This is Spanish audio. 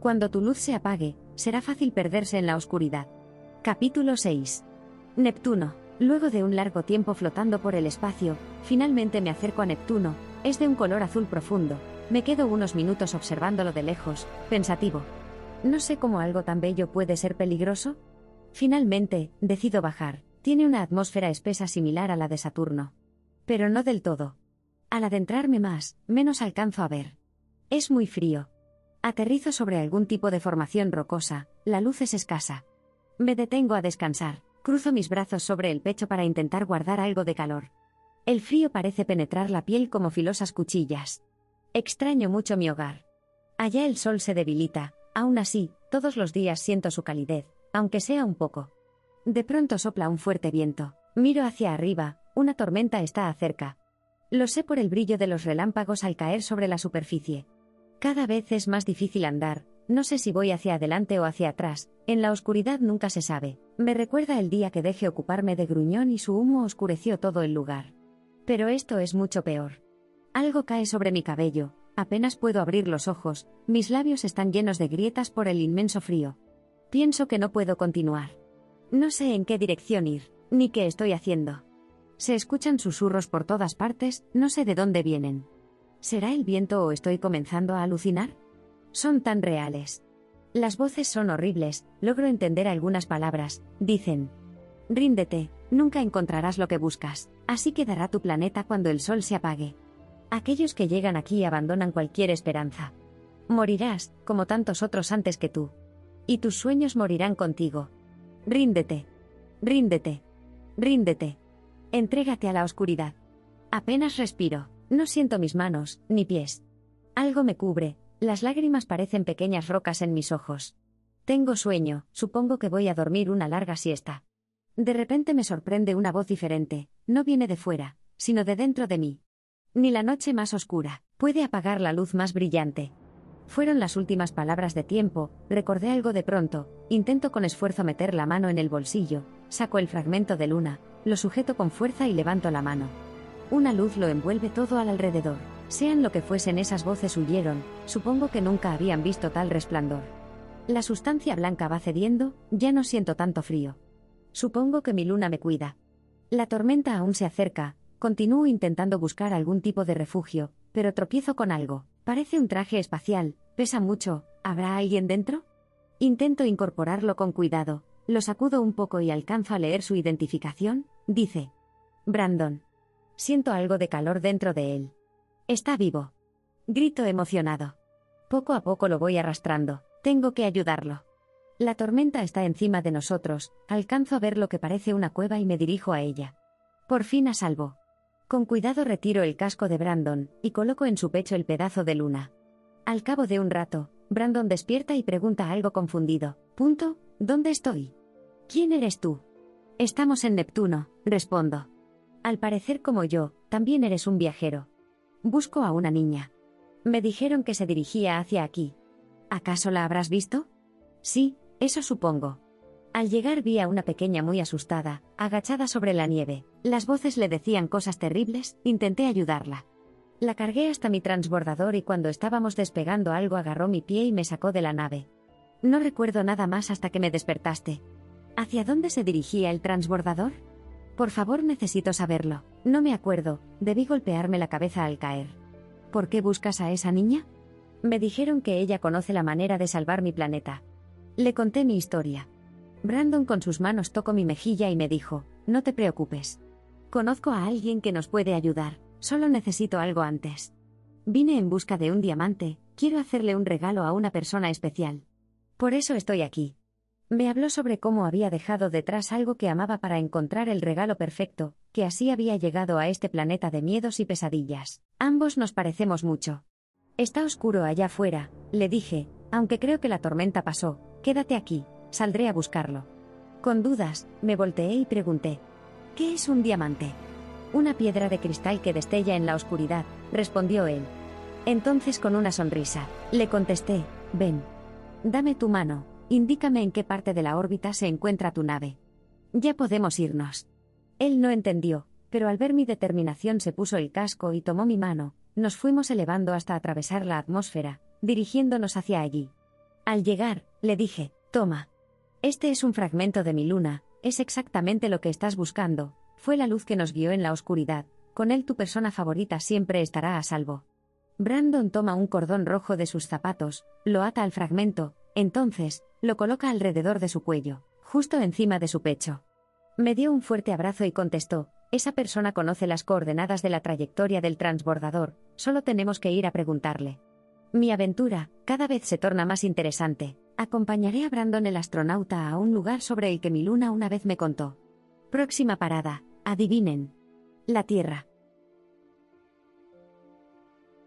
Cuando tu luz se apague, será fácil perderse en la oscuridad. Capítulo 6. Neptuno. Luego de un largo tiempo flotando por el espacio, finalmente me acerco a Neptuno, es de un color azul profundo, me quedo unos minutos observándolo de lejos, pensativo. No sé cómo algo tan bello puede ser peligroso. Finalmente, decido bajar, tiene una atmósfera espesa similar a la de Saturno. Pero no del todo. Al adentrarme más, menos alcanzo a ver. Es muy frío. Aterrizo sobre algún tipo de formación rocosa, la luz es escasa. Me detengo a descansar, cruzo mis brazos sobre el pecho para intentar guardar algo de calor. El frío parece penetrar la piel como filosas cuchillas. Extraño mucho mi hogar. Allá el sol se debilita, aún así, todos los días siento su calidez, aunque sea un poco. De pronto sopla un fuerte viento. Miro hacia arriba, una tormenta está acerca. Lo sé por el brillo de los relámpagos al caer sobre la superficie. Cada vez es más difícil andar, no sé si voy hacia adelante o hacia atrás, en la oscuridad nunca se sabe. Me recuerda el día que dejé ocuparme de Gruñón y su humo oscureció todo el lugar. Pero esto es mucho peor. Algo cae sobre mi cabello, apenas puedo abrir los ojos, mis labios están llenos de grietas por el inmenso frío. Pienso que no puedo continuar. No sé en qué dirección ir, ni qué estoy haciendo. Se escuchan susurros por todas partes, no sé de dónde vienen. ¿Será el viento o estoy comenzando a alucinar? Son tan reales. Las voces son horribles, logro entender algunas palabras, dicen. Ríndete, nunca encontrarás lo que buscas, así quedará tu planeta cuando el sol se apague. Aquellos que llegan aquí abandonan cualquier esperanza. Morirás, como tantos otros antes que tú. Y tus sueños morirán contigo. Ríndete. Ríndete. Ríndete. Entrégate a la oscuridad. Apenas respiro, no siento mis manos, ni pies. Algo me cubre, las lágrimas parecen pequeñas rocas en mis ojos. Tengo sueño, supongo que voy a dormir una larga siesta. De repente me sorprende una voz diferente, no viene de fuera, sino de dentro de mí. Ni la noche más oscura puede apagar la luz más brillante. Fueron las últimas palabras de tiempo, recordé algo de pronto, intento con esfuerzo meter la mano en el bolsillo, saco el fragmento de luna, lo sujeto con fuerza y levanto la mano. Una luz lo envuelve todo al alrededor. Sean lo que fuesen esas voces huyeron, supongo que nunca habían visto tal resplandor. La sustancia blanca va cediendo, ya no siento tanto frío. Supongo que mi luna me cuida. La tormenta aún se acerca, continúo intentando buscar algún tipo de refugio, pero tropiezo con algo. Parece un traje espacial, pesa mucho, ¿habrá alguien dentro? Intento incorporarlo con cuidado, lo sacudo un poco y alcanzo a leer su identificación, dice. Brandon. Siento algo de calor dentro de él. Está vivo. Grito emocionado. Poco a poco lo voy arrastrando, tengo que ayudarlo. La tormenta está encima de nosotros, alcanzo a ver lo que parece una cueva y me dirijo a ella. Por fin a salvo. Con cuidado retiro el casco de Brandon, y coloco en su pecho el pedazo de luna. Al cabo de un rato, Brandon despierta y pregunta algo confundido. Punto, ¿dónde estoy? ¿Quién eres tú? Estamos en Neptuno, respondo. Al parecer como yo, también eres un viajero. Busco a una niña. Me dijeron que se dirigía hacia aquí. ¿Acaso la habrás visto? Sí, eso supongo. Al llegar vi a una pequeña muy asustada, agachada sobre la nieve. Las voces le decían cosas terribles, intenté ayudarla. La cargué hasta mi transbordador y cuando estábamos despegando algo agarró mi pie y me sacó de la nave. No recuerdo nada más hasta que me despertaste. ¿Hacia dónde se dirigía el transbordador? Por favor, necesito saberlo. No me acuerdo, debí golpearme la cabeza al caer. ¿Por qué buscas a esa niña? Me dijeron que ella conoce la manera de salvar mi planeta. Le conté mi historia. Brandon con sus manos tocó mi mejilla y me dijo, no te preocupes. Conozco a alguien que nos puede ayudar, solo necesito algo antes. Vine en busca de un diamante, quiero hacerle un regalo a una persona especial. Por eso estoy aquí. Me habló sobre cómo había dejado detrás algo que amaba para encontrar el regalo perfecto, que así había llegado a este planeta de miedos y pesadillas. Ambos nos parecemos mucho. Está oscuro allá afuera, le dije, aunque creo que la tormenta pasó, quédate aquí, Saldré a buscarlo. Con dudas, me volteé y pregunté. ¿Qué es un diamante? Una piedra de cristal que destella en la oscuridad, respondió él. Entonces con una sonrisa, le contesté, ven. Dame tu mano, indícame en qué parte de la órbita se encuentra tu nave. Ya podemos irnos. Él no entendió, pero al ver mi determinación se puso el casco y tomó mi mano, nos fuimos elevando hasta atravesar la atmósfera, dirigiéndonos hacia allí. Al llegar, le dije, toma. Este es un fragmento de mi luna, es exactamente lo que estás buscando, fue la luz que nos guió en la oscuridad, con él tu persona favorita siempre estará a salvo. Brandon toma un cordón rojo de sus zapatos, lo ata al fragmento, entonces, lo coloca alrededor de su cuello, justo encima de su pecho. Me dio un fuerte abrazo y contestó, esa persona conoce las coordenadas de la trayectoria del transbordador, solo tenemos que ir a preguntarle. Mi aventura, cada vez se torna más interesante. Acompañaré a Brandon el astronauta a un lugar sobre el que mi luna una vez me contó. Próxima parada, adivinen. La Tierra.